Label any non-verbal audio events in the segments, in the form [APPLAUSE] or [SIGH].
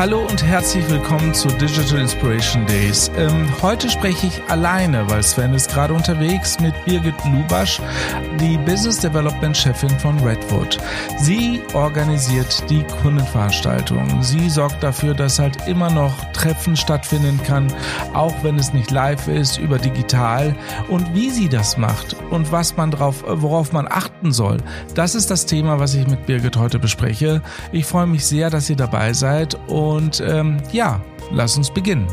Hallo und herzlich willkommen zu Digital Inspiration Days. Ähm, heute spreche ich alleine, weil Sven ist gerade unterwegs mit Birgit Lubasch, die Business Development Chefin von Redwood. Sie organisiert die Kundenveranstaltungen. Sie sorgt dafür, dass halt immer noch Treffen stattfinden kann, auch wenn es nicht live ist, über digital. Und wie sie das macht und was man drauf, worauf man achten soll, das ist das Thema, was ich mit Birgit heute bespreche. Ich freue mich sehr, dass ihr dabei seid und und ähm, ja, lass uns beginnen.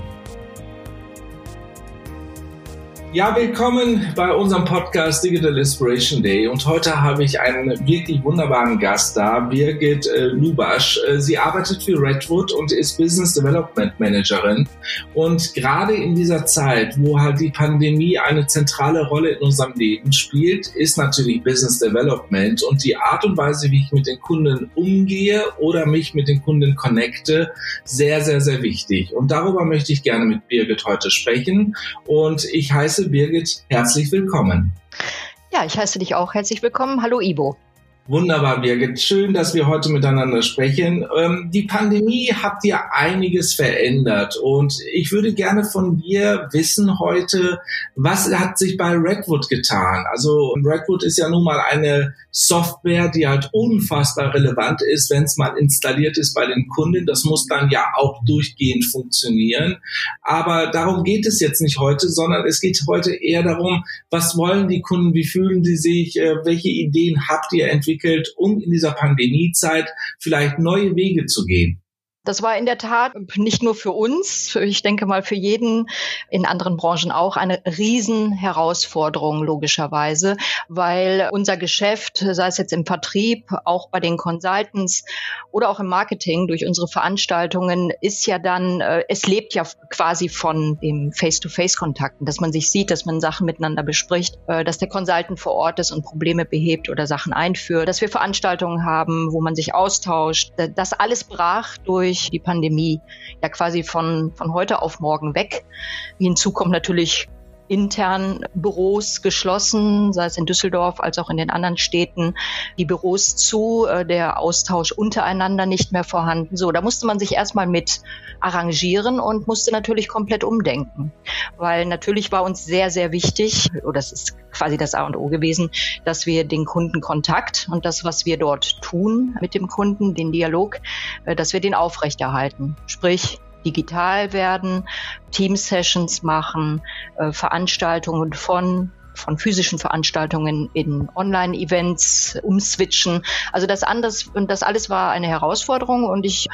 Ja, willkommen bei unserem Podcast Digital Inspiration Day. Und heute habe ich einen wirklich wunderbaren Gast da, Birgit äh, Lubasch. Äh, sie arbeitet für Redwood und ist Business Development Managerin. Und gerade in dieser Zeit, wo halt die Pandemie eine zentrale Rolle in unserem Leben spielt, ist natürlich Business Development und die Art und Weise, wie ich mit den Kunden umgehe oder mich mit den Kunden connecte, sehr, sehr, sehr wichtig. Und darüber möchte ich gerne mit Birgit heute sprechen. Und ich heiße Birgit, herzlich willkommen. Ja, ich heiße dich auch herzlich willkommen. Hallo Ibo. Wunderbar, Birgit. Schön, dass wir heute miteinander sprechen. Ähm, die Pandemie hat dir einiges verändert und ich würde gerne von dir wissen heute, was hat sich bei Redwood getan? Also Redwood ist ja nun mal eine Software, die halt unfassbar relevant ist, wenn es mal installiert ist bei den Kunden. Das muss dann ja auch durchgehend funktionieren. Aber darum geht es jetzt nicht heute, sondern es geht heute eher darum, was wollen die Kunden, wie fühlen sie sich, äh, welche Ideen habt ihr entwickelt, um in dieser Pandemiezeit vielleicht neue Wege zu gehen. Das war in der Tat nicht nur für uns, ich denke mal für jeden in anderen Branchen auch eine Riesenherausforderung logischerweise, weil unser Geschäft, sei es jetzt im Vertrieb, auch bei den Consultants oder auch im Marketing durch unsere Veranstaltungen, ist ja dann, äh, es lebt ja quasi von dem Face-to-Face-Kontakten, dass man sich sieht, dass man Sachen miteinander bespricht, äh, dass der Consultant vor Ort ist und Probleme behebt oder Sachen einführt, dass wir Veranstaltungen haben, wo man sich austauscht. Das alles brach durch durch die Pandemie ja quasi von, von heute auf morgen weg. Hinzu kommt natürlich intern Büros geschlossen, sei es in Düsseldorf als auch in den anderen Städten, die Büros zu, äh, der Austausch untereinander nicht mehr vorhanden. So, da musste man sich erstmal mit arrangieren und musste natürlich komplett umdenken, weil natürlich war uns sehr, sehr wichtig, oder das ist quasi das A und O gewesen, dass wir den Kundenkontakt und das, was wir dort tun mit dem Kunden, den Dialog, äh, dass wir den aufrechterhalten. Sprich, digital werden, Team-Sessions machen, äh, Veranstaltungen von von physischen Veranstaltungen in Online-Events umswitchen. Also das anders das alles war eine Herausforderung und ich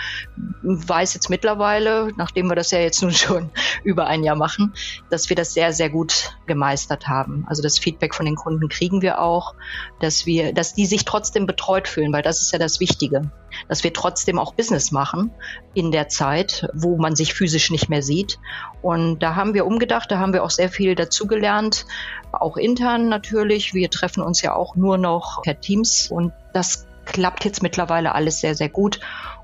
weiß jetzt mittlerweile, nachdem wir das ja jetzt nun [LAUGHS] schon über ein Jahr machen, dass wir das sehr, sehr gut gemeistert haben. Also das Feedback von den Kunden kriegen wir auch, dass wir, dass die sich trotzdem betreut fühlen, weil das ist ja das Wichtige, dass wir trotzdem auch Business machen in der Zeit, wo man sich physisch nicht mehr sieht. Und da haben wir umgedacht, da haben wir auch sehr viel dazugelernt, auch intern natürlich. Wir treffen uns ja auch nur noch per Teams und das klappt jetzt mittlerweile alles sehr, sehr gut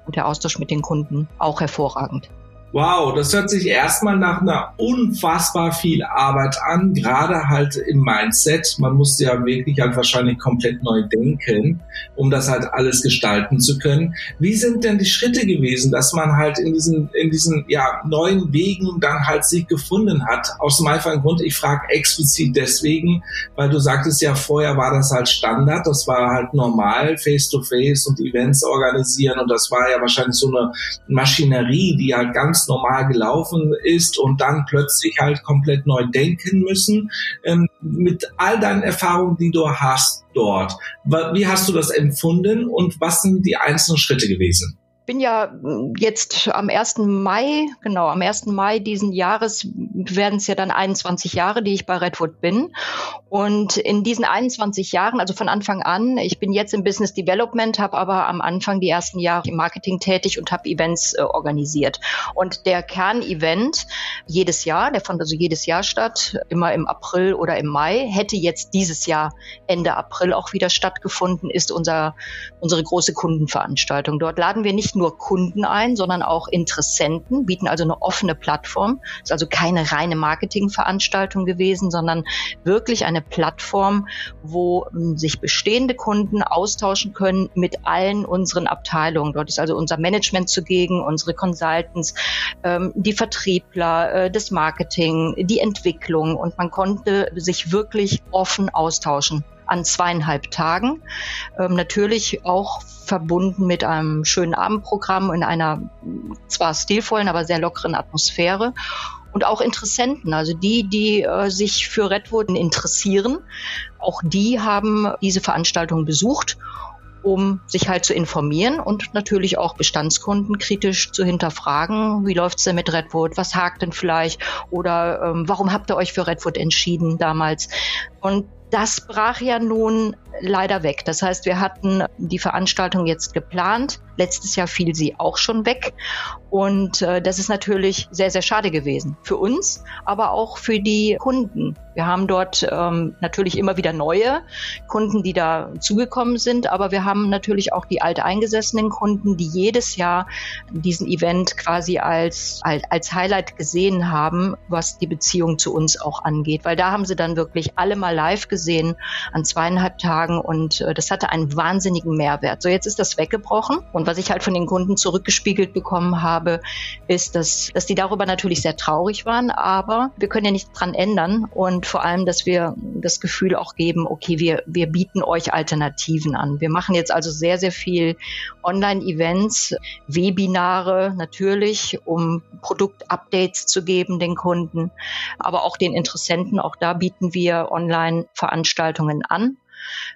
und der Austausch mit den Kunden auch hervorragend. Wow, das hört sich erstmal nach einer unfassbar viel Arbeit an, gerade halt im Mindset. Man muss ja wirklich halt wahrscheinlich komplett neu denken, um das halt alles gestalten zu können. Wie sind denn die Schritte gewesen, dass man halt in diesen, in diesen ja, neuen Wegen dann halt sich gefunden hat? Aus dem einfachen Grund, ich frage explizit deswegen, weil du sagtest ja, vorher war das halt Standard, das war halt normal, Face-to-Face -face und Events organisieren und das war ja wahrscheinlich so eine Maschinerie, die halt ganz ganz normal gelaufen ist und dann plötzlich halt komplett neu denken müssen. Ähm, mit all deinen Erfahrungen, die du hast dort, wie hast du das empfunden und was sind die einzelnen Schritte gewesen? Bin ja hm, jetzt am 1. Mai, genau, am 1. Mai diesen Jahres werden es ja dann 21 Jahre, die ich bei Redwood bin. Und in diesen 21 Jahren, also von Anfang an, ich bin jetzt im Business Development, habe aber am Anfang die ersten Jahre im Marketing tätig und habe Events äh, organisiert. Und der Kernevent jedes Jahr, der fand also jedes Jahr statt, immer im April oder im Mai, hätte jetzt dieses Jahr Ende April auch wieder stattgefunden, ist unser, unsere große Kundenveranstaltung. Dort laden wir nicht nur Kunden ein, sondern auch Interessenten, bieten also eine offene Plattform. Ist also keine reine Marketingveranstaltung gewesen, sondern wirklich eine Plattform, wo hm, sich bestehende Kunden austauschen können mit allen unseren Abteilungen. Dort ist also unser Management zugegen, unsere Consultants, ähm, die Vertriebler, äh, das Marketing, die Entwicklung und man konnte sich wirklich offen austauschen an zweieinhalb Tagen. Ähm, natürlich auch verbunden mit einem schönen Abendprogramm in einer zwar stilvollen, aber sehr lockeren Atmosphäre und auch Interessenten, also die, die äh, sich für Redwood interessieren, auch die haben diese Veranstaltung besucht um sich halt zu informieren und natürlich auch Bestandskunden kritisch zu hinterfragen. Wie läuft's denn mit Redwood? Was hakt denn vielleicht? Oder ähm, warum habt ihr euch für Redwood entschieden damals? Und das brach ja nun leider weg. Das heißt, wir hatten die Veranstaltung jetzt geplant. Letztes Jahr fiel sie auch schon weg. Und äh, das ist natürlich sehr, sehr schade gewesen. Für uns, aber auch für die Kunden. Wir haben dort ähm, natürlich immer wieder neue Kunden, die da zugekommen sind. Aber wir haben natürlich auch die alteingesessenen Kunden, die jedes Jahr diesen Event quasi als, als, als Highlight gesehen haben, was die Beziehung zu uns auch angeht. Weil da haben sie dann wirklich alle mal live gesehen an zweieinhalb Tagen und äh, das hatte einen wahnsinnigen Mehrwert. So jetzt ist das weggebrochen und was ich halt von den Kunden zurückgespiegelt bekommen habe, ist, dass, dass die darüber natürlich sehr traurig waren, aber wir können ja nichts dran ändern und vor allem, dass wir das Gefühl auch geben, okay, wir, wir bieten euch Alternativen an. Wir machen jetzt also sehr, sehr viel Online-Events, Webinare natürlich, um Produktupdates zu geben den Kunden, aber auch den Interessenten. Auch da bieten wir Online-Veranstaltungen an.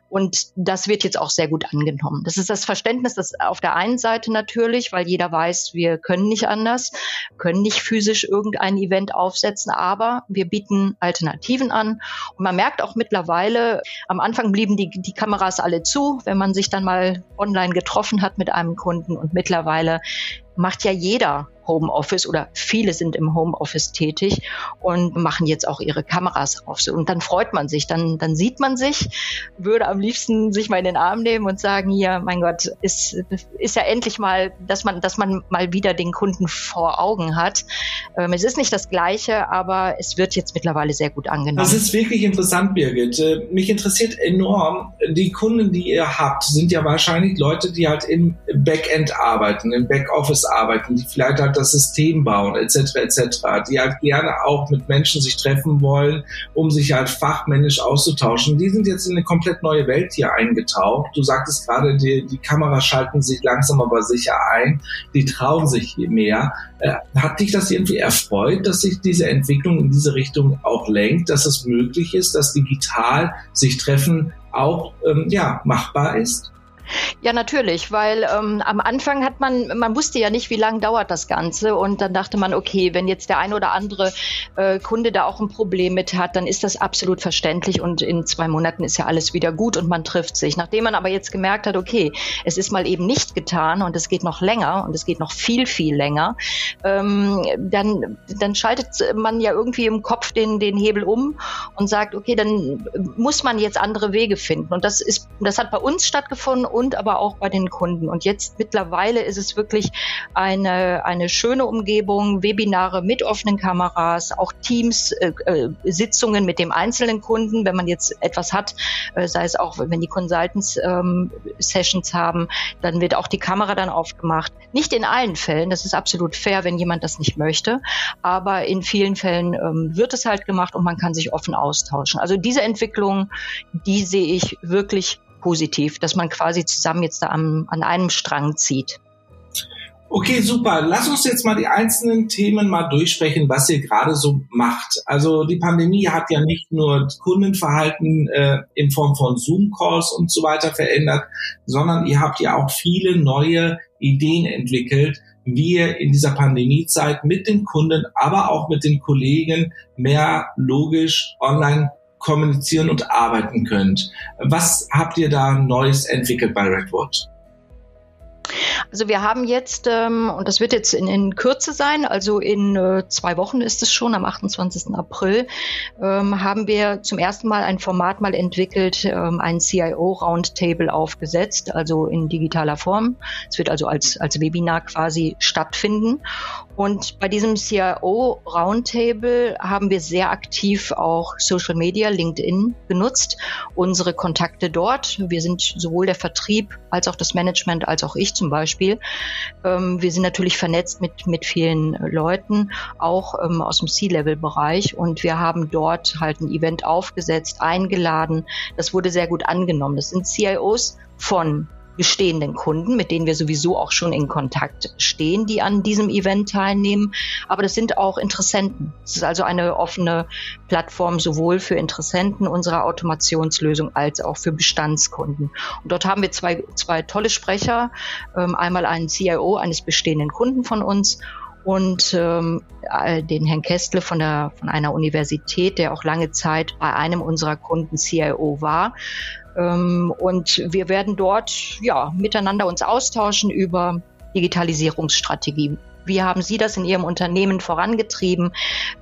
Und das wird jetzt auch sehr gut angenommen. Das ist das Verständnis, das auf der einen Seite natürlich, weil jeder weiß, wir können nicht anders, können nicht physisch irgendein Event aufsetzen, aber wir bieten Alternativen an. Und man merkt auch mittlerweile, am Anfang blieben die, die Kameras alle zu, wenn man sich dann mal online getroffen hat mit einem Kunden. Und mittlerweile macht ja jeder Homeoffice oder viele sind im Homeoffice tätig und machen jetzt auch ihre Kameras auf. Und dann freut man sich, dann, dann sieht man sich, würde am liebsten sich mal in den Arm nehmen und sagen, ja, mein Gott, ist, ist ja endlich mal, dass man, dass man mal wieder den Kunden vor Augen hat. Ähm, es ist nicht das Gleiche, aber es wird jetzt mittlerweile sehr gut angenommen. Das ist wirklich interessant, Birgit. Äh, mich interessiert enorm, die Kunden, die ihr habt, sind ja wahrscheinlich Leute, die halt im Backend arbeiten, im Backoffice arbeiten, die vielleicht halt das System bauen, etc., etc., die halt gerne auch mit Menschen sich treffen wollen, um sich halt fachmännisch auszutauschen. Die sind jetzt in eine komplett neue Welt hier eingetaucht. Du sagtest gerade, die, die Kameras schalten sich langsam aber sicher ein, die trauen sich mehr. Äh, hat dich das irgendwie erfreut, dass sich diese Entwicklung in diese Richtung auch lenkt, dass es möglich ist, dass digital sich treffen auch ähm, ja, machbar ist? Ja, natürlich, weil ähm, am Anfang hat man, man wusste ja nicht, wie lange dauert das Ganze und dann dachte man, okay, wenn jetzt der ein oder andere äh, Kunde da auch ein Problem mit hat, dann ist das absolut verständlich und in zwei Monaten ist ja alles wieder gut und man trifft sich. Nachdem man aber jetzt gemerkt hat, okay, es ist mal eben nicht getan und es geht noch länger und es geht noch viel, viel länger, ähm, dann, dann schaltet man ja irgendwie im Kopf den, den Hebel um und sagt, okay, dann muss man jetzt andere Wege finden und das ist, das hat bei uns stattgefunden und aber auch bei den Kunden. Und jetzt mittlerweile ist es wirklich eine, eine schöne Umgebung, Webinare mit offenen Kameras, auch Teams, äh, äh, Sitzungen mit dem einzelnen Kunden, wenn man jetzt etwas hat, äh, sei es auch, wenn die Consultants ähm, Sessions haben, dann wird auch die Kamera dann aufgemacht. Nicht in allen Fällen, das ist absolut fair, wenn jemand das nicht möchte, aber in vielen Fällen ähm, wird es halt gemacht und man kann sich offen austauschen. Also diese Entwicklung, die sehe ich wirklich positiv, dass man quasi zusammen jetzt da am, an einem Strang zieht. Okay, super. Lass uns jetzt mal die einzelnen Themen mal durchsprechen, was ihr gerade so macht. Also die Pandemie hat ja nicht nur Kundenverhalten äh, in Form von Zoom-Calls und so weiter verändert, sondern ihr habt ja auch viele neue Ideen entwickelt, wie ihr in dieser Pandemiezeit mit den Kunden, aber auch mit den Kollegen mehr logisch online kommunizieren und arbeiten könnt. Was habt ihr da Neues entwickelt bei Redwood? Also wir haben jetzt, ähm, und das wird jetzt in, in Kürze sein, also in äh, zwei Wochen ist es schon, am 28. April, ähm, haben wir zum ersten Mal ein Format mal entwickelt, ähm, ein CIO Roundtable aufgesetzt, also in digitaler Form. Es wird also als, als Webinar quasi stattfinden. Und bei diesem CIO Roundtable haben wir sehr aktiv auch Social Media, LinkedIn genutzt, unsere Kontakte dort. Wir sind sowohl der Vertrieb als auch das Management als auch ich zum Beispiel. Ähm, wir sind natürlich vernetzt mit, mit vielen Leuten, auch ähm, aus dem C-Level-Bereich. Und wir haben dort halt ein Event aufgesetzt, eingeladen. Das wurde sehr gut angenommen. Das sind CIOs von bestehenden Kunden, mit denen wir sowieso auch schon in Kontakt stehen, die an diesem Event teilnehmen. Aber das sind auch Interessenten. Es ist also eine offene Plattform sowohl für Interessenten unserer Automationslösung als auch für Bestandskunden. Und dort haben wir zwei, zwei tolle Sprecher. Ähm, einmal einen CIO eines bestehenden Kunden von uns und ähm, äh, den Herrn Kestle von, der, von einer Universität, der auch lange Zeit bei einem unserer Kunden CIO war. Ähm, und wir werden dort ja miteinander uns austauschen über Digitalisierungsstrategie. Wie haben Sie das in Ihrem Unternehmen vorangetrieben?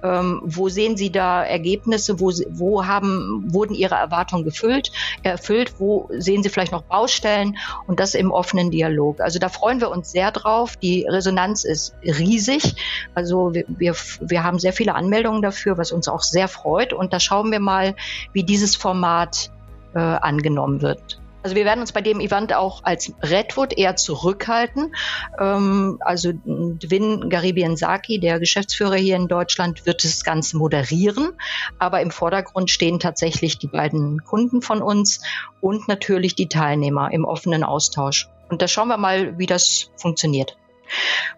Ähm, wo sehen Sie da Ergebnisse? Wo, wo haben, wurden Ihre Erwartungen gefüllt, erfüllt? Wo sehen Sie vielleicht noch Baustellen? Und das im offenen Dialog. Also da freuen wir uns sehr drauf. Die Resonanz ist riesig. Also wir, wir, wir haben sehr viele Anmeldungen dafür, was uns auch sehr freut. Und da schauen wir mal, wie dieses Format äh, angenommen wird. Also wir werden uns bei dem Event auch als Redwood eher zurückhalten. Ähm, also Dwin Garibian Saki, der Geschäftsführer hier in Deutschland, wird das Ganze moderieren. Aber im Vordergrund stehen tatsächlich die beiden Kunden von uns und natürlich die Teilnehmer im offenen Austausch. Und da schauen wir mal, wie das funktioniert.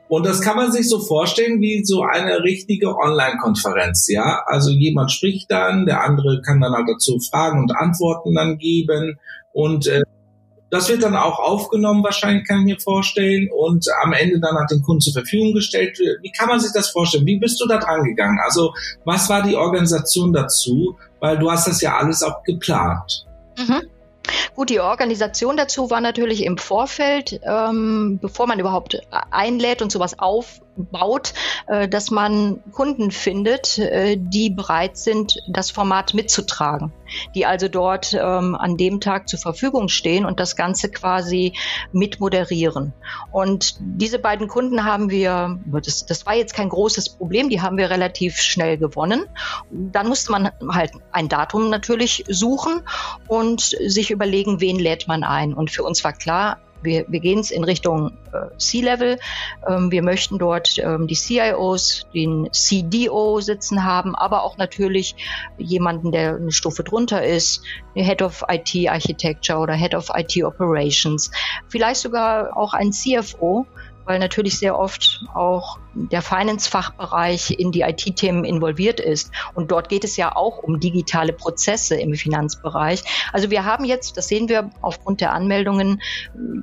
Und das kann man sich so vorstellen wie so eine richtige Online-Konferenz, ja. Also jemand spricht dann, der andere kann dann halt dazu Fragen und Antworten dann geben und äh, das wird dann auch aufgenommen, wahrscheinlich kann ich mir vorstellen, und am Ende dann an den Kunden zur Verfügung gestellt. Wie kann man sich das vorstellen? Wie bist du da dran gegangen? Also was war die Organisation dazu? Weil du hast das ja alles auch geplant. Mhm. Gut, die Organisation dazu war natürlich im Vorfeld, ähm, bevor man überhaupt einlädt und sowas aufbaut, äh, dass man Kunden findet, äh, die bereit sind, das Format mitzutragen, die also dort ähm, an dem Tag zur Verfügung stehen und das Ganze quasi mit moderieren. Und diese beiden Kunden haben wir, das, das war jetzt kein großes Problem, die haben wir relativ schnell gewonnen. Dann musste man halt ein Datum natürlich suchen und sich überlegen, wen lädt man ein. Und für uns war klar, wir, wir gehen es in Richtung äh, C-Level. Ähm, wir möchten dort ähm, die CIOs, den CDO sitzen haben, aber auch natürlich jemanden, der eine Stufe drunter ist, Head of IT Architecture oder Head of IT Operations, vielleicht sogar auch ein CFO, weil natürlich sehr oft auch der Finance-Fachbereich in die IT-Themen involviert ist. Und dort geht es ja auch um digitale Prozesse im Finanzbereich. Also wir haben jetzt, das sehen wir aufgrund der Anmeldungen,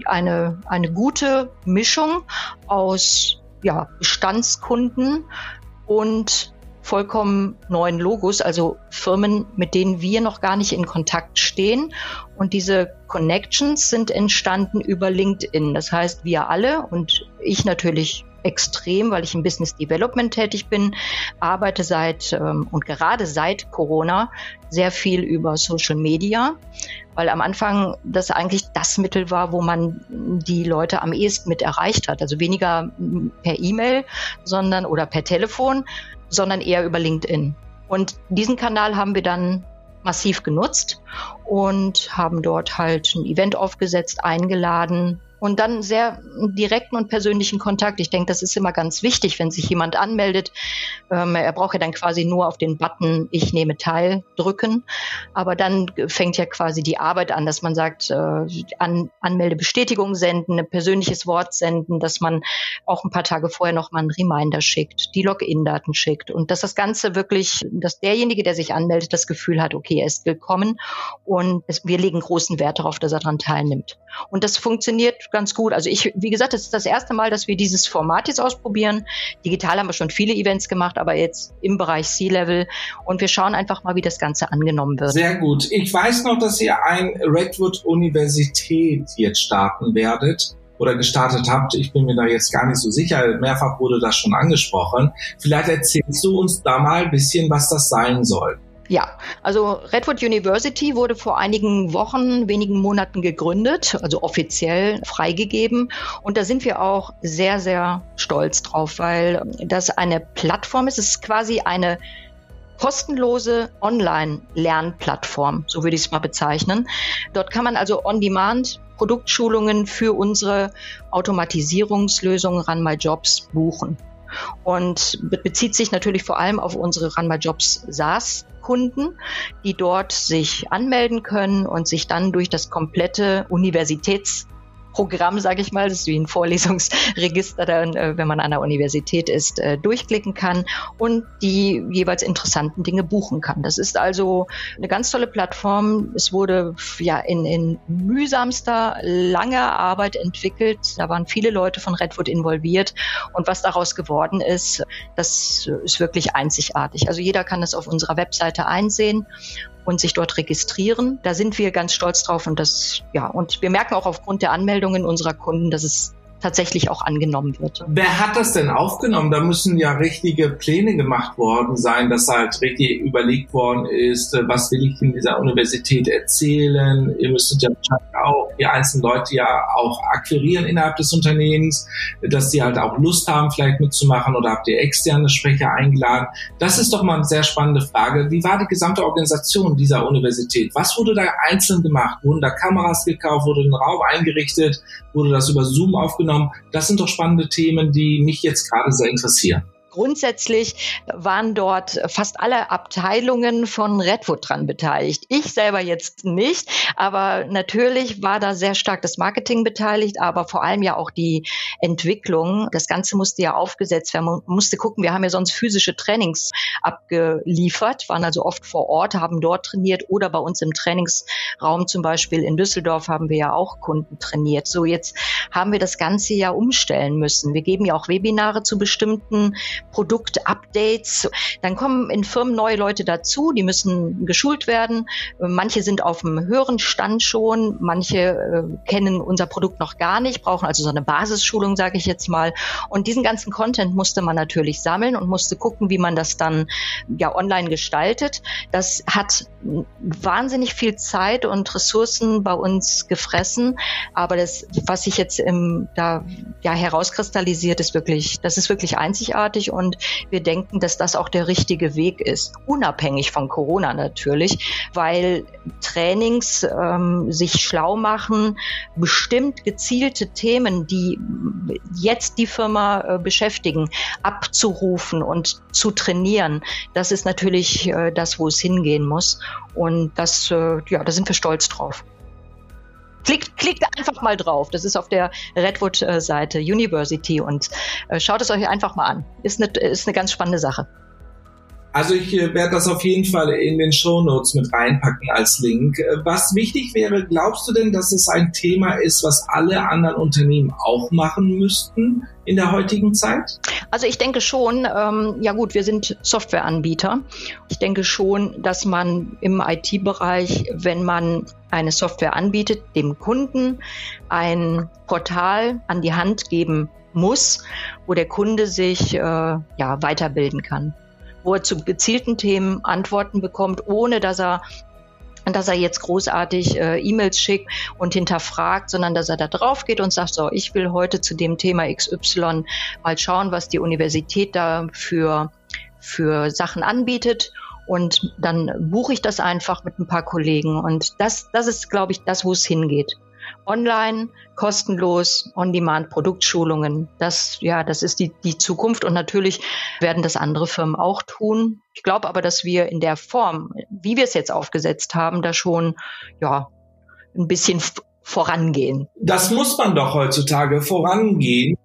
eine, eine gute Mischung aus ja, Bestandskunden und vollkommen neuen Logos, also Firmen, mit denen wir noch gar nicht in Kontakt stehen. Und diese Connections sind entstanden über LinkedIn. Das heißt, wir alle und ich natürlich extrem, weil ich im Business Development tätig bin, arbeite seit ähm, und gerade seit Corona sehr viel über Social Media, weil am Anfang das eigentlich das Mittel war, wo man die Leute am ehesten mit erreicht hat. Also weniger per E-Mail, sondern oder per Telefon, sondern eher über LinkedIn. Und diesen Kanal haben wir dann massiv genutzt und haben dort halt ein Event aufgesetzt, eingeladen, und dann sehr direkten und persönlichen Kontakt. Ich denke, das ist immer ganz wichtig, wenn sich jemand anmeldet. Ähm, er braucht ja dann quasi nur auf den Button Ich nehme teil drücken. Aber dann fängt ja quasi die Arbeit an, dass man sagt, äh, an, Anmeldebestätigung senden, ein persönliches Wort senden, dass man auch ein paar Tage vorher nochmal einen Reminder schickt, die Login-Daten schickt und dass das Ganze wirklich, dass derjenige, der sich anmeldet, das Gefühl hat, okay, er ist willkommen und es, wir legen großen Wert darauf, dass er daran teilnimmt. Und das funktioniert ganz gut. Also ich, wie gesagt, das ist das erste Mal, dass wir dieses Format jetzt ausprobieren. Digital haben wir schon viele Events gemacht, aber jetzt im Bereich C-Level. Und wir schauen einfach mal, wie das Ganze angenommen wird. Sehr gut. Ich weiß noch, dass ihr ein Redwood Universität jetzt starten werdet. oder gestartet habt. Ich bin mir da jetzt gar nicht so sicher. Mehrfach wurde das schon angesprochen. Vielleicht erzählst du uns da mal ein bisschen, was das sein soll. Ja, also Redwood University wurde vor einigen Wochen, wenigen Monaten gegründet, also offiziell freigegeben. Und da sind wir auch sehr, sehr stolz drauf, weil das eine Plattform ist. Es ist quasi eine kostenlose Online-Lernplattform, so würde ich es mal bezeichnen. Dort kann man also on-demand Produktschulungen für unsere Automatisierungslösungen Run Jobs buchen und bezieht sich natürlich vor allem auf unsere Run Jobs SaaS Kunden, die dort sich anmelden können und sich dann durch das komplette Universitäts Programm, sage ich mal, das ist wie ein Vorlesungsregister, dann, äh, wenn man an der Universität ist, äh, durchklicken kann und die jeweils interessanten Dinge buchen kann. Das ist also eine ganz tolle Plattform. Es wurde ja in, in mühsamster, langer Arbeit entwickelt. Da waren viele Leute von Redwood involviert und was daraus geworden ist, das ist wirklich einzigartig. Also jeder kann das auf unserer Webseite einsehen und sich dort registrieren. Da sind wir ganz stolz drauf und das, ja, und wir merken auch aufgrund der Anmeldungen unserer Kunden, dass es tatsächlich auch angenommen wird. Wer hat das denn aufgenommen? Da müssen ja richtige Pläne gemacht worden sein, dass halt richtig überlegt worden ist, äh, was will ich in dieser Universität erzählen. Ihr müsstet ja wahrscheinlich auch die einzelnen Leute ja auch akquirieren innerhalb des Unternehmens, dass die halt auch Lust haben, vielleicht mitzumachen oder habt ihr externe Sprecher eingeladen? Das ist doch mal eine sehr spannende Frage. Wie war die gesamte Organisation dieser Universität? Was wurde da einzeln gemacht? Wurden da Kameras gekauft? Wurde ein Raum eingerichtet? Wurde das über Zoom aufgenommen? Das sind doch spannende Themen, die mich jetzt gerade sehr interessieren. Grundsätzlich waren dort fast alle Abteilungen von Redwood dran beteiligt. Ich selber jetzt nicht, aber natürlich war da sehr stark das Marketing beteiligt, aber vor allem ja auch die Entwicklung. Das Ganze musste ja aufgesetzt werden. Man musste gucken, wir haben ja sonst physische Trainings abgeliefert, waren also oft vor Ort, haben dort trainiert oder bei uns im Trainingsraum zum Beispiel in Düsseldorf haben wir ja auch Kunden trainiert. So jetzt haben wir das Ganze ja umstellen müssen. Wir geben ja auch Webinare zu bestimmten Produktupdates. Dann kommen in Firmen neue Leute dazu, die müssen geschult werden. Manche sind auf einem höheren Stand schon, manche äh, kennen unser Produkt noch gar nicht, brauchen also so eine Basisschulung, sage ich jetzt mal. Und diesen ganzen Content musste man natürlich sammeln und musste gucken, wie man das dann ja online gestaltet. Das hat wahnsinnig viel Zeit und Ressourcen bei uns gefressen, aber das, was sich jetzt im, da ja herauskristallisiert, ist wirklich, das ist wirklich einzigartig und wir denken, dass das auch der richtige Weg ist, unabhängig von Corona natürlich, weil Trainings ähm, sich schlau machen, bestimmt gezielte Themen, die jetzt die Firma äh, beschäftigen, abzurufen und zu trainieren. Das ist natürlich äh, das, wo es hingehen muss. Und das, äh, ja, da sind wir stolz drauf. Klickt, klickt einfach mal drauf. Das ist auf der Redwood-Seite University und äh, schaut es euch einfach mal an. Ist eine, ist eine ganz spannende Sache. Also ich äh, werde das auf jeden Fall in den Show Notes mit reinpacken als Link. Äh, was wichtig wäre, glaubst du denn, dass es ein Thema ist, was alle anderen Unternehmen auch machen müssten in der heutigen Zeit? Also ich denke schon, ähm, ja gut, wir sind Softwareanbieter. Ich denke schon, dass man im IT-Bereich, wenn man eine Software anbietet, dem Kunden ein Portal an die Hand geben muss, wo der Kunde sich äh, ja, weiterbilden kann wo er zu gezielten Themen Antworten bekommt, ohne dass er dass er jetzt großartig äh, E-Mails schickt und hinterfragt, sondern dass er da drauf geht und sagt, so, ich will heute zu dem Thema XY mal schauen, was die Universität da für, für Sachen anbietet. Und dann buche ich das einfach mit ein paar Kollegen. Und das, das ist, glaube ich, das, wo es hingeht online, kostenlos, On-Demand-Produktschulungen. Das, ja, das ist die, die Zukunft und natürlich werden das andere Firmen auch tun. Ich glaube aber, dass wir in der Form, wie wir es jetzt aufgesetzt haben, da schon, ja, ein bisschen vorangehen. Das muss man doch heutzutage vorangehen.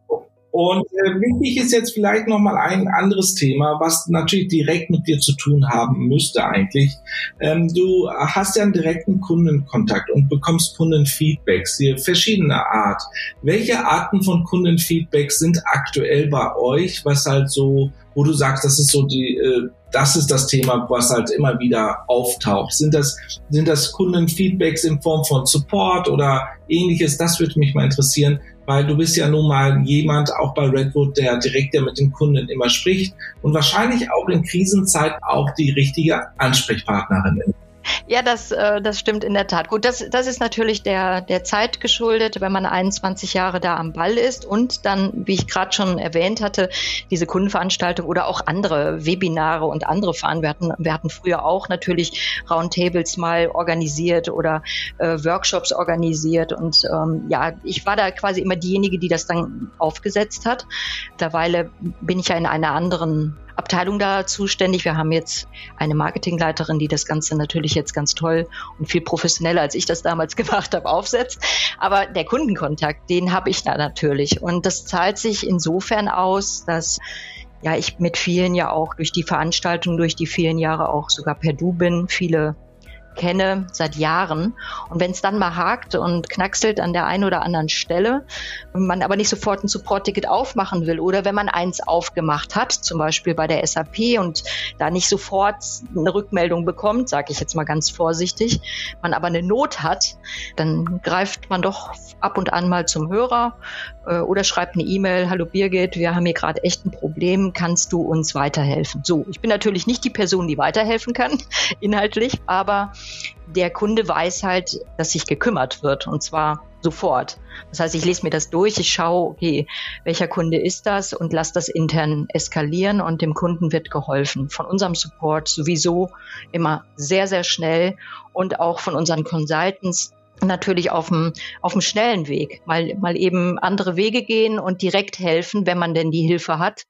Und äh, wichtig ist jetzt vielleicht nochmal ein anderes Thema, was natürlich direkt mit dir zu tun haben müsste eigentlich. Ähm, du hast ja einen direkten Kundenkontakt und bekommst Kundenfeedbacks, hier verschiedener Art. Welche Arten von Kundenfeedbacks sind aktuell bei euch, was halt so, wo du sagst, das ist so die, äh, das ist das Thema, was halt immer wieder auftaucht. Sind das, sind das Kundenfeedbacks in Form von Support oder ähnliches? Das würde mich mal interessieren. Weil du bist ja nun mal jemand auch bei Redwood, der direkt ja mit den Kunden immer spricht und wahrscheinlich auch in Krisenzeit auch die richtige Ansprechpartnerin ist. Ja, das, äh, das stimmt in der Tat. Gut, das, das ist natürlich der, der Zeit geschuldet, wenn man 21 Jahre da am Ball ist und dann, wie ich gerade schon erwähnt hatte, diese Kundenveranstaltung oder auch andere Webinare und andere Veranstaltungen. Wir hatten, wir hatten früher auch natürlich Roundtables mal organisiert oder äh, Workshops organisiert und ähm, ja, ich war da quasi immer diejenige, die das dann aufgesetzt hat. Mittlerweile bin ich ja in einer anderen Abteilung da zuständig. Wir haben jetzt eine Marketingleiterin, die das Ganze natürlich jetzt ganz toll und viel professioneller, als ich das damals [LAUGHS] gemacht habe, aufsetzt. Aber der Kundenkontakt, den habe ich da natürlich. Und das zahlt sich insofern aus, dass ja, ich mit vielen ja auch durch die Veranstaltung, durch die vielen Jahre auch sogar per Du bin, viele kenne seit Jahren. Und wenn es dann mal hakt und knackselt an der einen oder anderen Stelle, man aber nicht sofort ein Support-Ticket aufmachen will oder wenn man eins aufgemacht hat, zum Beispiel bei der SAP und da nicht sofort eine Rückmeldung bekommt, sage ich jetzt mal ganz vorsichtig, man aber eine Not hat, dann greift man doch ab und an mal zum Hörer äh, oder schreibt eine E-Mail, hallo Birgit, wir haben hier gerade echt ein Problem, kannst du uns weiterhelfen? So, ich bin natürlich nicht die Person, die weiterhelfen kann, [LAUGHS] inhaltlich, aber der Kunde weiß halt, dass sich gekümmert wird und zwar sofort. Das heißt, ich lese mir das durch, ich schaue, okay, welcher Kunde ist das und lasse das intern eskalieren und dem Kunden wird geholfen. Von unserem Support sowieso immer sehr, sehr schnell und auch von unseren Consultants natürlich auf dem, auf dem schnellen Weg, mal, mal eben andere Wege gehen und direkt helfen, wenn man denn die Hilfe hat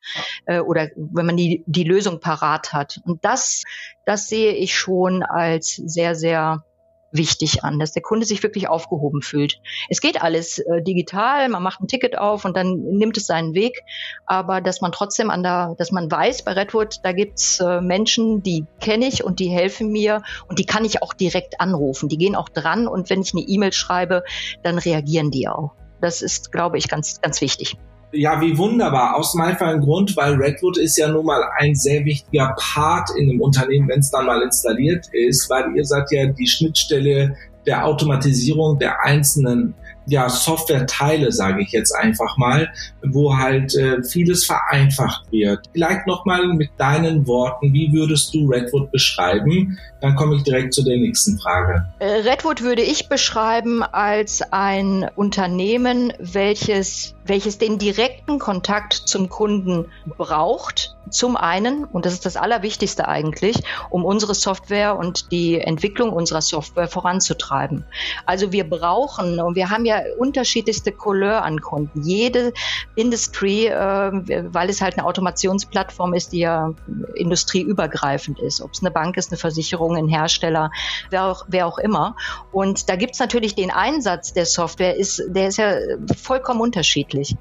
äh, oder wenn man die, die Lösung parat hat. Und das, das sehe ich schon als sehr, sehr wichtig an, dass der Kunde sich wirklich aufgehoben fühlt. Es geht alles äh, digital, man macht ein Ticket auf und dann nimmt es seinen Weg, aber dass man trotzdem an der, dass man weiß, bei Redwood, da gibt's äh, Menschen, die kenne ich und die helfen mir und die kann ich auch direkt anrufen. Die gehen auch dran und wenn ich eine E-Mail schreibe, dann reagieren die auch. Das ist, glaube ich, ganz, ganz wichtig. Ja, wie wunderbar. Aus einfachen Grund, weil Redwood ist ja nun mal ein sehr wichtiger Part in dem Unternehmen, wenn es dann mal installiert ist, weil ihr seid ja die Schnittstelle der Automatisierung der einzelnen ja, Softwareteile, sage ich jetzt einfach mal, wo halt äh, vieles vereinfacht wird. Vielleicht nochmal mit deinen Worten, wie würdest du Redwood beschreiben? Dann komme ich direkt zu der nächsten Frage. Äh, Redwood würde ich beschreiben als ein Unternehmen, welches, welches den direkten Kontakt zum Kunden braucht. Zum einen, und das ist das Allerwichtigste eigentlich, um unsere Software und die Entwicklung unserer Software voranzutreiben. Also wir brauchen, und wir haben ja unterschiedlichste Couleur an Kunden. Jede Industrie, äh, weil es halt eine Automationsplattform ist, die ja industrieübergreifend ist. Ob es eine Bank ist, eine Versicherung, ein Hersteller, wer auch, wer auch immer. Und da gibt's natürlich den Einsatz der Software, ist, der ist ja vollkommen unterschiedlich.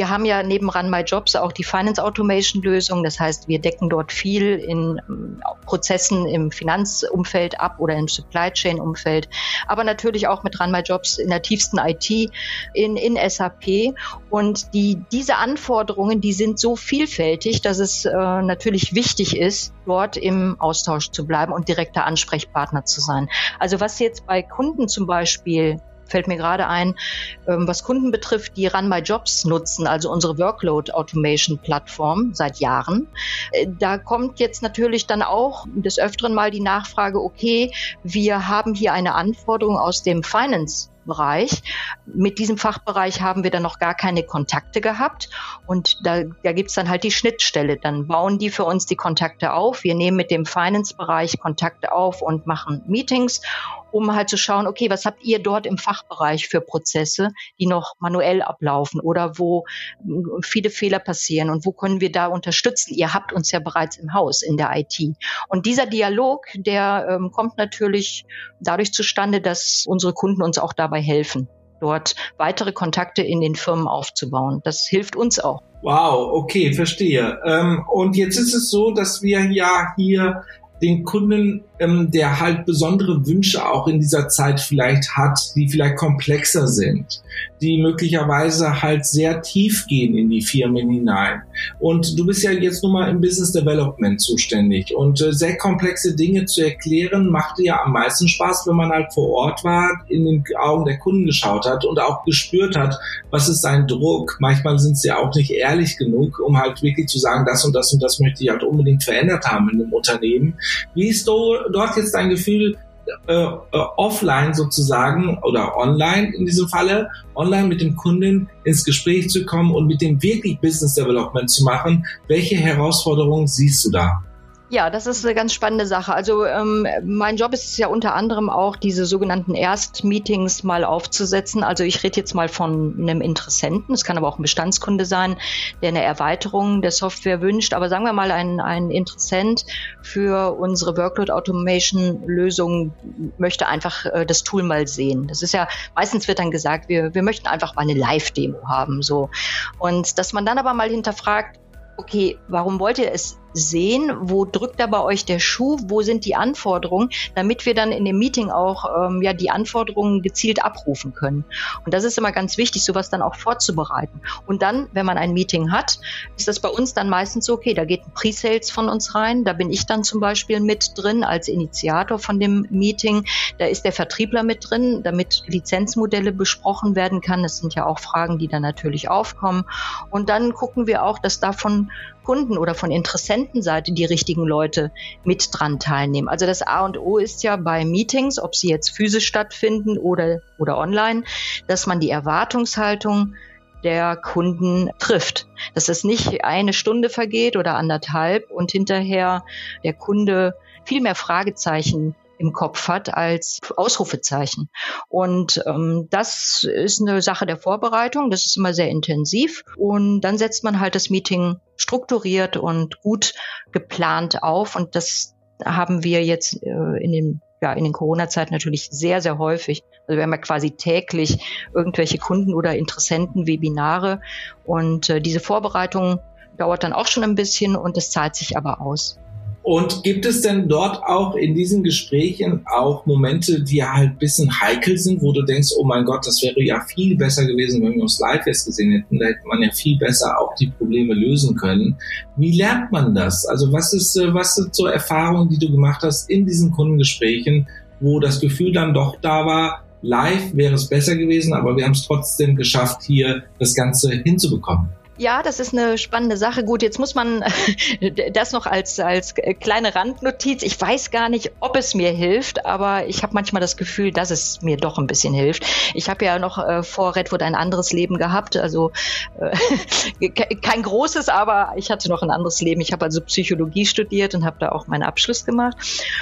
Wir haben ja neben Run My Jobs auch die Finance Automation Lösung. Das heißt, wir decken dort viel in ähm, Prozessen im Finanzumfeld ab oder im Supply Chain Umfeld, aber natürlich auch mit Run My Jobs in der tiefsten IT in, in SAP. Und die, diese Anforderungen, die sind so vielfältig, dass es äh, natürlich wichtig ist, dort im Austausch zu bleiben und direkter Ansprechpartner zu sein. Also was jetzt bei Kunden zum Beispiel fällt mir gerade ein, ähm, was Kunden betrifft, die Run My Jobs nutzen, also unsere Workload Automation Plattform seit Jahren. Äh, da kommt jetzt natürlich dann auch des Öfteren mal die Nachfrage, okay, wir haben hier eine Anforderung aus dem Finance Bereich. Mit diesem Fachbereich haben wir dann noch gar keine Kontakte gehabt und da, da gibt's dann halt die Schnittstelle. Dann bauen die für uns die Kontakte auf. Wir nehmen mit dem Finance-Bereich Kontakte auf und machen Meetings um halt zu schauen, okay, was habt ihr dort im Fachbereich für Prozesse, die noch manuell ablaufen oder wo hm, viele Fehler passieren und wo können wir da unterstützen? Ihr habt uns ja bereits im Haus in der IT. Und dieser Dialog, der ähm, kommt natürlich dadurch zustande, dass unsere Kunden uns auch dabei helfen dort weitere Kontakte in den Firmen aufzubauen. Das hilft uns auch. Wow, okay, verstehe. Ähm, und jetzt ist es so, dass wir ja hier den Kunden, ähm, der halt besondere Wünsche auch in dieser Zeit vielleicht hat, die vielleicht komplexer sind, die möglicherweise halt sehr tief gehen in die Firmen hinein. Und du bist ja jetzt nun mal im Business Development zuständig und äh, sehr komplexe Dinge zu erklären macht ja am meisten Spaß, wenn man halt vor Ort war, in den Augen der Kunden geschaut hat und auch gespürt hat, was ist sein Druck. Manchmal sind sie auch nicht ehrlich genug, um halt wirklich zu sagen, das und das und das möchte ich halt unbedingt verändert haben in einem Unternehmen. Wie ist dort jetzt dein Gefühl, äh, äh, offline sozusagen oder online in diesem Falle, online mit dem Kunden ins Gespräch zu kommen und mit dem wirklich Business Development zu machen. Welche Herausforderungen siehst du da? Ja, das ist eine ganz spannende Sache. Also ähm, mein Job ist es ja unter anderem auch, diese sogenannten Erstmeetings mal aufzusetzen. Also ich rede jetzt mal von einem Interessenten, es kann aber auch ein Bestandskunde sein, der eine Erweiterung der Software wünscht. Aber sagen wir mal, ein, ein Interessent für unsere Workload Automation Lösung möchte einfach äh, das Tool mal sehen. Das ist ja, meistens wird dann gesagt, wir, wir möchten einfach mal eine Live-Demo haben. so Und dass man dann aber mal hinterfragt, okay, warum wollt ihr es sehen, wo drückt da bei euch der Schuh, wo sind die Anforderungen, damit wir dann in dem Meeting auch ähm, ja die Anforderungen gezielt abrufen können. Und das ist immer ganz wichtig, sowas dann auch vorzubereiten. Und dann, wenn man ein Meeting hat, ist das bei uns dann meistens so, okay, da geht ein Pre-Sales von uns rein, da bin ich dann zum Beispiel mit drin als Initiator von dem Meeting, da ist der Vertriebler mit drin, damit Lizenzmodelle besprochen werden kann. Das sind ja auch Fragen, die dann natürlich aufkommen. Und dann gucken wir auch, dass davon Kunden oder von Interessentenseite die richtigen Leute mit dran teilnehmen. Also das A und O ist ja bei Meetings, ob sie jetzt physisch stattfinden oder, oder online, dass man die Erwartungshaltung der Kunden trifft. Dass es nicht eine Stunde vergeht oder anderthalb und hinterher der Kunde viel mehr Fragezeichen im Kopf hat als Ausrufezeichen. Und ähm, das ist eine Sache der Vorbereitung. Das ist immer sehr intensiv. Und dann setzt man halt das Meeting strukturiert und gut geplant auf. Und das haben wir jetzt äh, in den ja, in den Corona-Zeiten natürlich sehr, sehr häufig. Also wir haben ja quasi täglich irgendwelche Kunden oder Interessenten, Webinare und äh, diese Vorbereitung dauert dann auch schon ein bisschen und es zahlt sich aber aus. Und gibt es denn dort auch in diesen Gesprächen auch Momente, die halt ein bisschen heikel sind, wo du denkst, oh mein Gott, das wäre ja viel besser gewesen, wenn wir uns live jetzt gesehen hätten. Da hätte man ja viel besser auch die Probleme lösen können. Wie lernt man das? Also was ist, äh, was sind so Erfahrungen, die du gemacht hast in diesen Kundengesprächen, wo das Gefühl dann doch da war, live wäre es besser gewesen, aber wir haben es trotzdem geschafft, hier das Ganze hinzubekommen? Ja, das ist eine spannende Sache. Gut, jetzt muss man [LAUGHS] das noch als, als kleine Randnotiz. Ich weiß gar nicht, ob es mir hilft, aber ich habe manchmal das Gefühl, dass es mir doch ein bisschen hilft. Ich habe ja noch äh, vor Redwood ein anderes Leben gehabt, also äh, [LAUGHS] kein großes, aber ich hatte noch ein anderes Leben. Ich habe also Psychologie studiert und habe da auch meinen Abschluss gemacht.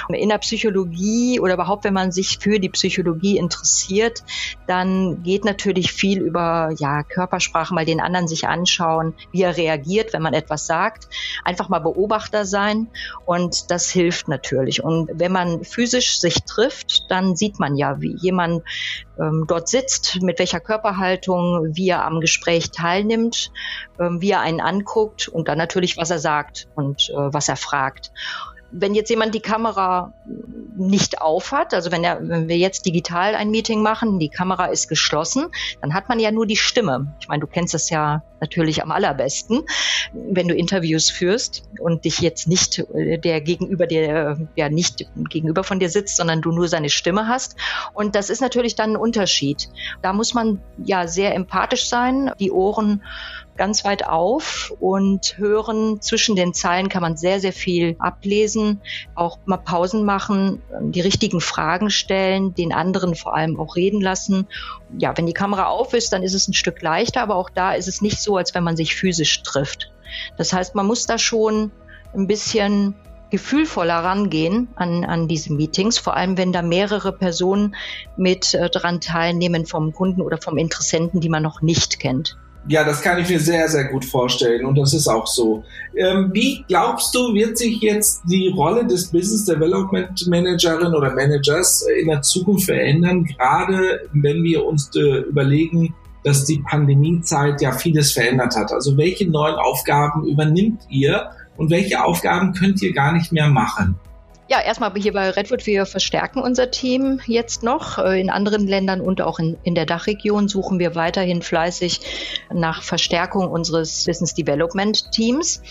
Und in der Psychologie oder überhaupt, wenn man sich für die Psychologie interessiert, dann geht natürlich viel über ja Körpersprache, mal den anderen sich anschauen anschauen, wie er reagiert, wenn man etwas sagt. Einfach mal Beobachter sein und das hilft natürlich. Und wenn man physisch sich trifft, dann sieht man ja, wie jemand ähm, dort sitzt, mit welcher Körperhaltung, wie er am Gespräch teilnimmt, ähm, wie er einen anguckt und dann natürlich, was er sagt und äh, was er fragt wenn jetzt jemand die Kamera nicht aufhat, also wenn, er, wenn wir jetzt digital ein Meeting machen, die Kamera ist geschlossen, dann hat man ja nur die Stimme. Ich meine, du kennst das ja natürlich am allerbesten, wenn du Interviews führst und dich jetzt nicht äh, der gegenüber dir, ja nicht gegenüber von dir sitzt, sondern du nur seine Stimme hast. Und das ist natürlich dann ein Unterschied. Da muss man ja sehr empathisch sein, die Ohren ganz weit auf und hören. Zwischen den Zeilen kann man sehr, sehr viel ablesen, auch mal Pausen machen, die richtigen Fragen stellen, den anderen vor allem auch reden lassen. Ja, wenn die Kamera auf ist, dann ist es ein Stück leichter, aber auch da ist es nicht so, als wenn man sich physisch trifft. Das heißt, man muss da schon ein bisschen gefühlvoller rangehen an, an diese Meetings, vor allem wenn da mehrere Personen mit äh, dran teilnehmen vom Kunden oder vom Interessenten, die man noch nicht kennt. Ja, das kann ich mir sehr, sehr gut vorstellen und das ist auch so. Ähm, wie glaubst du, wird sich jetzt die Rolle des Business Development Managerin oder Managers in der Zukunft verändern, gerade wenn wir uns äh, überlegen, dass die Pandemiezeit ja vieles verändert hat. Also welche neuen Aufgaben übernimmt ihr und welche Aufgaben könnt ihr gar nicht mehr machen? Ja, erstmal hier bei Redwood, wir verstärken unser Team jetzt noch. Äh, in anderen Ländern und auch in, in der Dachregion suchen wir weiterhin fleißig nach Verstärkung unseres Business Development Teams,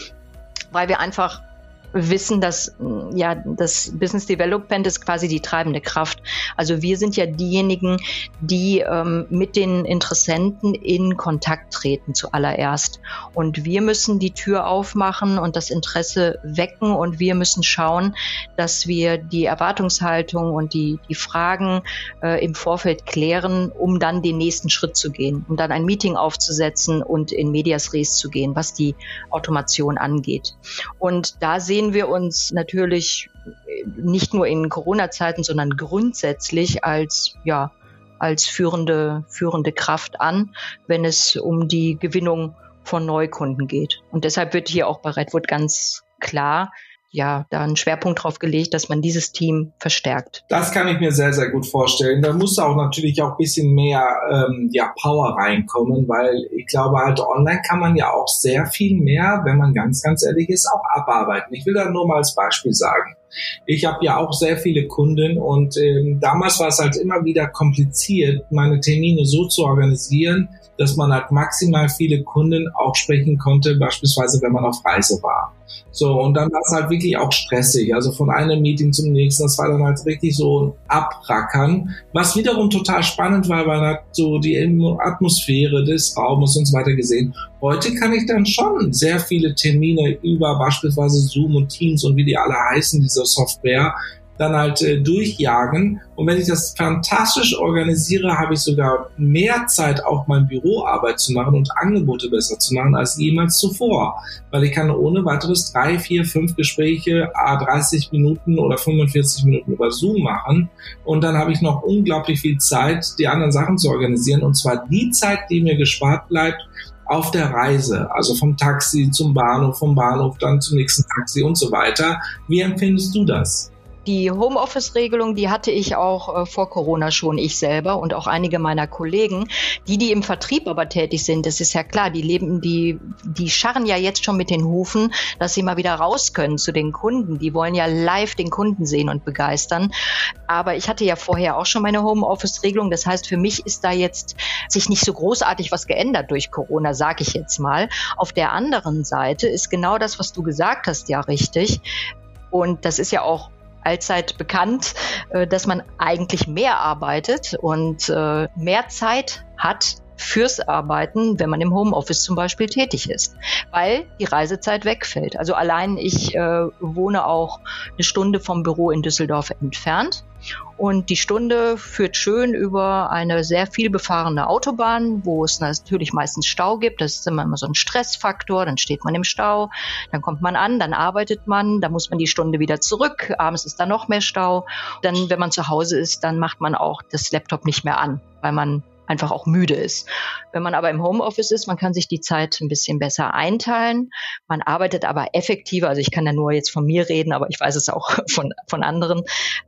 weil wir einfach wissen, dass ja das Business Development ist quasi die treibende Kraft. Also wir sind ja diejenigen, die ähm, mit den Interessenten in Kontakt treten zuallererst. Und wir müssen die Tür aufmachen und das Interesse wecken und wir müssen schauen, dass wir die Erwartungshaltung und die, die Fragen äh, im Vorfeld klären, um dann den nächsten Schritt zu gehen, um dann ein Meeting aufzusetzen und in Medias Res zu gehen, was die Automation angeht. Und da sehen sehen wir uns natürlich nicht nur in Corona-Zeiten, sondern grundsätzlich als, ja, als führende, führende Kraft an, wenn es um die Gewinnung von Neukunden geht. Und deshalb wird hier auch bei Redwood ganz klar ja, da einen Schwerpunkt drauf gelegt, dass man dieses Team verstärkt. Das kann ich mir sehr, sehr gut vorstellen. Da muss auch natürlich auch ein bisschen mehr ähm, ja, Power reinkommen, weil ich glaube halt online kann man ja auch sehr viel mehr, wenn man ganz, ganz ehrlich ist, auch abarbeiten. Ich will da nur mal als Beispiel sagen. Ich habe ja auch sehr viele Kunden und ähm, damals war es halt immer wieder kompliziert, meine Termine so zu organisieren, dass man halt maximal viele Kunden auch sprechen konnte, beispielsweise wenn man auf Reise war. So, und dann war es halt wirklich auch stressig. Also von einem Meeting zum nächsten, das war dann halt richtig so ein Abrackern, was wiederum total spannend war, weil halt so die Atmosphäre des Raumes und so weiter gesehen. Heute kann ich dann schon sehr viele Termine über beispielsweise Zoom und Teams und wie die alle heißen, diese Software, dann halt äh, durchjagen. Und wenn ich das fantastisch organisiere, habe ich sogar mehr Zeit, auch mein Büroarbeit zu machen und Angebote besser zu machen als jemals zuvor. Weil ich kann ohne weiteres drei, vier, fünf Gespräche, a 30 Minuten oder 45 Minuten über Zoom machen. Und dann habe ich noch unglaublich viel Zeit, die anderen Sachen zu organisieren. Und zwar die Zeit, die mir gespart bleibt, auf der Reise, also vom Taxi zum Bahnhof, vom Bahnhof dann zum nächsten Taxi und so weiter. Wie empfindest du das? Die Homeoffice-Regelung, die hatte ich auch äh, vor Corona schon, ich selber und auch einige meiner Kollegen. Die, die im Vertrieb aber tätig sind, das ist ja klar, die leben, die, die scharren ja jetzt schon mit den Hufen, dass sie mal wieder raus können zu den Kunden. Die wollen ja live den Kunden sehen und begeistern. Aber ich hatte ja vorher auch schon meine Homeoffice-Regelung. Das heißt, für mich ist da jetzt sich nicht so großartig was geändert durch Corona, sage ich jetzt mal. Auf der anderen Seite ist genau das, was du gesagt hast, ja richtig. Und das ist ja auch allzeit bekannt, äh, dass man eigentlich mehr arbeitet und äh, mehr Zeit hat fürs Arbeiten, wenn man im Homeoffice zum Beispiel tätig ist, weil die Reisezeit wegfällt. Also allein ich äh, wohne auch eine Stunde vom Büro in Düsseldorf entfernt und die Stunde führt schön über eine sehr viel befahrene Autobahn, wo es natürlich meistens Stau gibt. Das ist immer so ein Stressfaktor. Dann steht man im Stau, dann kommt man an, dann arbeitet man, dann muss man die Stunde wieder zurück. Abends ist da noch mehr Stau. Dann, wenn man zu Hause ist, dann macht man auch das Laptop nicht mehr an, weil man einfach auch müde ist. Wenn man aber im Homeoffice ist, man kann sich die Zeit ein bisschen besser einteilen. Man arbeitet aber effektiver. Also ich kann ja nur jetzt von mir reden, aber ich weiß es auch [LAUGHS] von, von anderen.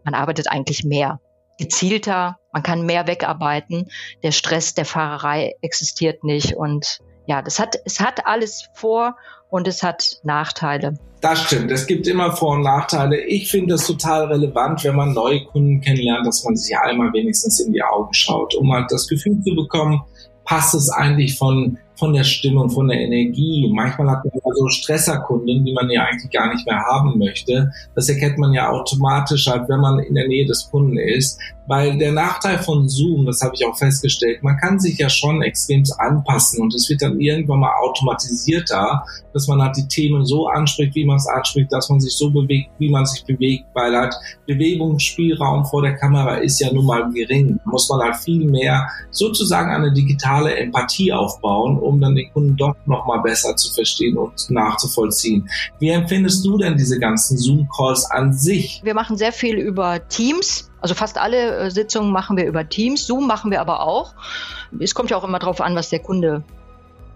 Man arbeitet eigentlich mehr gezielter, man kann mehr wegarbeiten. Der Stress der Fahrerei existiert nicht und ja, das hat, es hat alles Vor- und es hat Nachteile. Das stimmt. Es gibt immer Vor- und Nachteile. Ich finde es total relevant, wenn man neue Kunden kennenlernt, dass man sich einmal wenigstens in die Augen schaut, um halt das Gefühl zu bekommen, passt es eigentlich von von der Stimmung, von der Energie. Manchmal hat man so Stresserkunden, die man ja eigentlich gar nicht mehr haben möchte. Das erkennt man ja automatisch halt, wenn man in der Nähe des Kunden ist. Weil der Nachteil von Zoom, das habe ich auch festgestellt, man kann sich ja schon extrem anpassen und es wird dann irgendwann mal automatisierter, dass man halt die Themen so anspricht, wie man es anspricht, dass man sich so bewegt, wie man sich bewegt, weil halt Bewegungsspielraum vor der Kamera ist ja nun mal gering. Muss man halt viel mehr sozusagen eine digitale Empathie aufbauen, um dann den Kunden doch nochmal besser zu verstehen und nachzuvollziehen. Wie empfindest du denn diese ganzen Zoom-Calls an sich? Wir machen sehr viel über Teams. Also fast alle äh, Sitzungen machen wir über Teams. Zoom machen wir aber auch. Es kommt ja auch immer darauf an, was der Kunde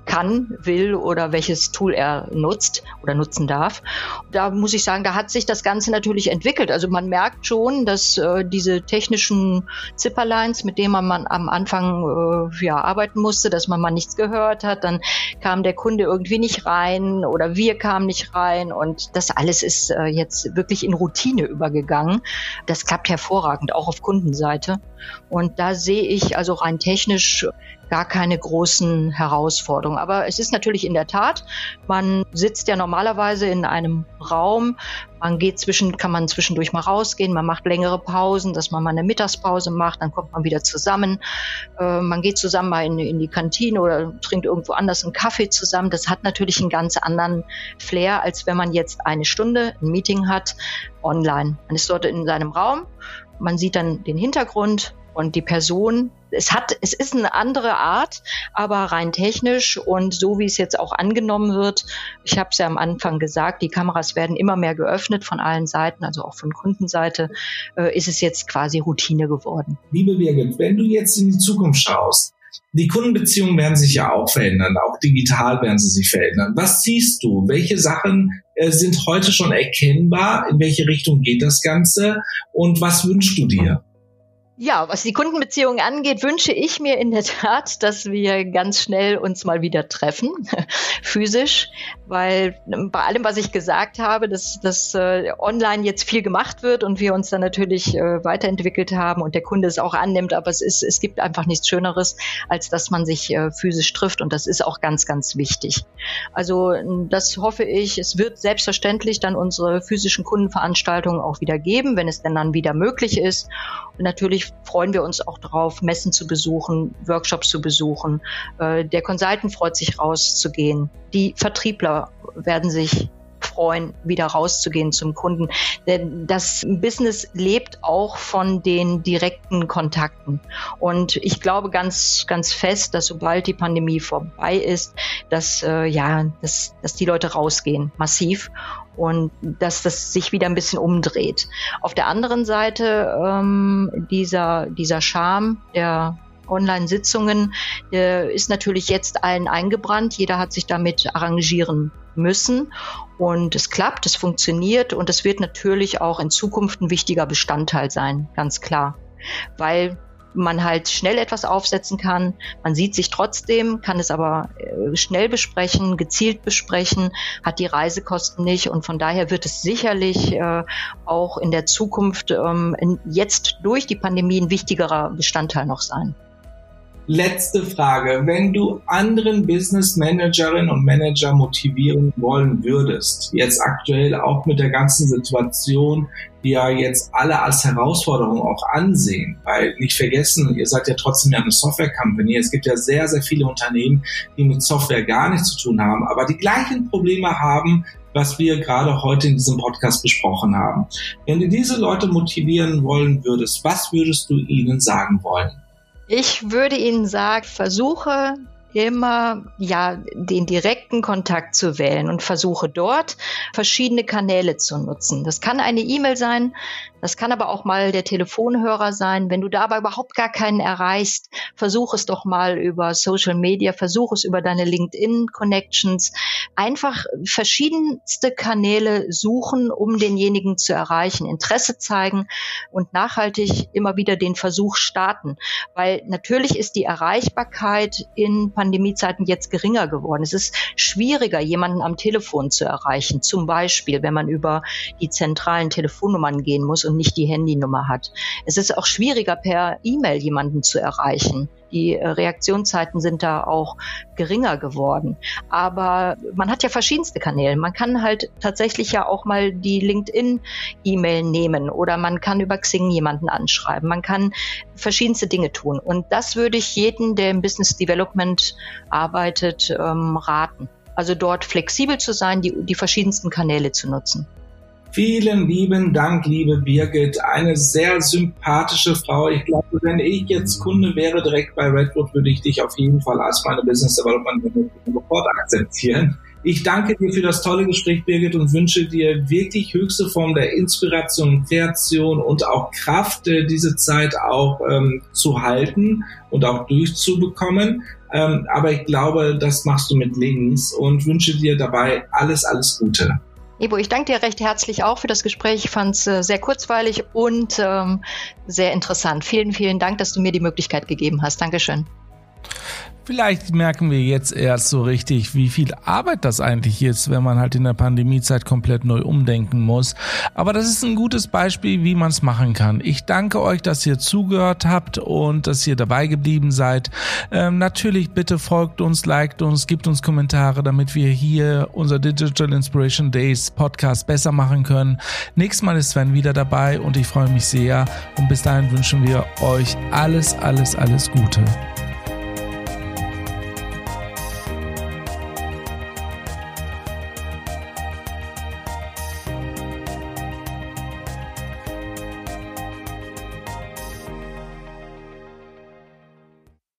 kann, will oder welches Tool er nutzt oder nutzen darf. Da muss ich sagen, da hat sich das Ganze natürlich entwickelt. Also man merkt schon, dass äh, diese technischen Zipperlines, mit denen man am Anfang äh, ja, arbeiten musste, dass man mal nichts gehört hat, dann kam der Kunde irgendwie nicht rein oder wir kamen nicht rein und das alles ist äh, jetzt wirklich in Routine übergegangen. Das klappt hervorragend, auch auf Kundenseite. Und da sehe ich also rein technisch gar keine großen Herausforderungen. Aber es ist natürlich in der Tat, man sitzt ja normalerweise in einem Raum, man geht zwischen, kann man zwischendurch mal rausgehen, man macht längere Pausen, dass man mal eine Mittagspause macht, dann kommt man wieder zusammen, äh, man geht zusammen mal in, in die Kantine oder trinkt irgendwo anders einen Kaffee zusammen. Das hat natürlich einen ganz anderen Flair, als wenn man jetzt eine Stunde ein Meeting hat online. Man ist dort in seinem Raum, man sieht dann den Hintergrund und die Person. Es hat, es ist eine andere Art, aber rein technisch und so wie es jetzt auch angenommen wird. Ich habe es ja am Anfang gesagt, die Kameras werden immer mehr geöffnet von allen Seiten, also auch von Kundenseite, äh, ist es jetzt quasi Routine geworden. Liebe Birgit, wenn du jetzt in die Zukunft schaust, die Kundenbeziehungen werden sich ja auch verändern, auch digital werden sie sich verändern. Was siehst du? Welche Sachen äh, sind heute schon erkennbar? In welche Richtung geht das Ganze? Und was wünschst du dir? Ja, was die Kundenbeziehungen angeht, wünsche ich mir in der Tat, dass wir ganz schnell uns mal wieder treffen, [LAUGHS] physisch, weil bei allem, was ich gesagt habe, dass, dass äh, online jetzt viel gemacht wird und wir uns dann natürlich äh, weiterentwickelt haben und der Kunde es auch annimmt, aber es ist, es gibt einfach nichts Schöneres, als dass man sich äh, physisch trifft und das ist auch ganz, ganz wichtig. Also das hoffe ich. Es wird selbstverständlich dann unsere physischen Kundenveranstaltungen auch wieder geben, wenn es denn dann wieder möglich ist. Und natürlich freuen wir uns auch darauf, Messen zu besuchen, Workshops zu besuchen. Äh, der Consultant freut sich rauszugehen. Die Vertriebler werden sich freuen, wieder rauszugehen zum Kunden. Denn das Business lebt auch von den direkten Kontakten. Und ich glaube ganz, ganz fest, dass sobald die Pandemie vorbei ist, dass, äh, ja, dass, dass die Leute rausgehen, massiv und dass das sich wieder ein bisschen umdreht. Auf der anderen Seite ähm, dieser, dieser Charme der Online-Sitzungen der ist natürlich jetzt allen eingebrannt. Jeder hat sich damit arrangieren müssen. Und es klappt, es funktioniert und es wird natürlich auch in Zukunft ein wichtiger Bestandteil sein, ganz klar. Weil man halt schnell etwas aufsetzen kann. Man sieht sich trotzdem, kann es aber äh, schnell besprechen, gezielt besprechen, hat die Reisekosten nicht und von daher wird es sicherlich äh, auch in der Zukunft ähm, jetzt durch die Pandemie ein wichtigerer Bestandteil noch sein. Letzte Frage. Wenn du anderen Business Managerinnen und Manager motivieren wollen würdest, jetzt aktuell auch mit der ganzen Situation, ja jetzt alle als Herausforderung auch ansehen, weil nicht vergessen, ihr seid ja trotzdem ja eine Software Company. Es gibt ja sehr, sehr viele Unternehmen, die mit Software gar nichts zu tun haben, aber die gleichen Probleme haben, was wir gerade heute in diesem Podcast besprochen haben. Wenn du diese Leute motivieren wollen würdest, was würdest du ihnen sagen wollen? Ich würde Ihnen sagen, versuche immer ja den direkten Kontakt zu wählen und versuche dort verschiedene Kanäle zu nutzen. Das kann eine E-Mail sein, das kann aber auch mal der Telefonhörer sein. Wenn du da aber überhaupt gar keinen erreichst, versuch es doch mal über Social Media, versuch es über deine LinkedIn Connections. Einfach verschiedenste Kanäle suchen, um denjenigen zu erreichen, Interesse zeigen und nachhaltig immer wieder den Versuch starten. Weil natürlich ist die Erreichbarkeit in Pandemiezeiten jetzt geringer geworden. Es ist schwieriger, jemanden am Telefon zu erreichen. Zum Beispiel, wenn man über die zentralen Telefonnummern gehen muss und nicht die Handynummer hat. Es ist auch schwieriger, per E-Mail jemanden zu erreichen. Die äh, Reaktionszeiten sind da auch geringer geworden. Aber man hat ja verschiedenste Kanäle. Man kann halt tatsächlich ja auch mal die LinkedIn-E-Mail nehmen oder man kann über Xing jemanden anschreiben. Man kann verschiedenste Dinge tun. Und das würde ich jedem, der im Business Development arbeitet, ähm, raten. Also dort flexibel zu sein, die, die verschiedensten Kanäle zu nutzen. Vielen lieben Dank, liebe Birgit. Eine sehr sympathische Frau. Ich glaube, wenn ich jetzt Kunde wäre direkt bei Redwood, würde ich dich auf jeden Fall als meine Business Development sofort akzeptieren. Ich danke dir für das tolle Gespräch, Birgit, und wünsche dir wirklich höchste Form der Inspiration, Kreation und auch Kraft, äh, diese Zeit auch ähm, zu halten und auch durchzubekommen. Ähm, aber ich glaube, das machst du mit links und wünsche dir dabei alles, alles Gute. Ivo, ich danke dir recht herzlich auch für das Gespräch. Ich fand es äh, sehr kurzweilig und ähm, sehr interessant. Vielen, vielen Dank, dass du mir die Möglichkeit gegeben hast. Dankeschön. Vielleicht merken wir jetzt erst so richtig, wie viel Arbeit das eigentlich ist, wenn man halt in der Pandemiezeit komplett neu umdenken muss. Aber das ist ein gutes Beispiel, wie man es machen kann. Ich danke euch, dass ihr zugehört habt und dass ihr dabei geblieben seid. Ähm, natürlich bitte folgt uns, liked uns, gibt uns Kommentare, damit wir hier unser Digital Inspiration Days Podcast besser machen können. Nächstes Mal ist Sven wieder dabei und ich freue mich sehr. Und bis dahin wünschen wir euch alles, alles, alles Gute.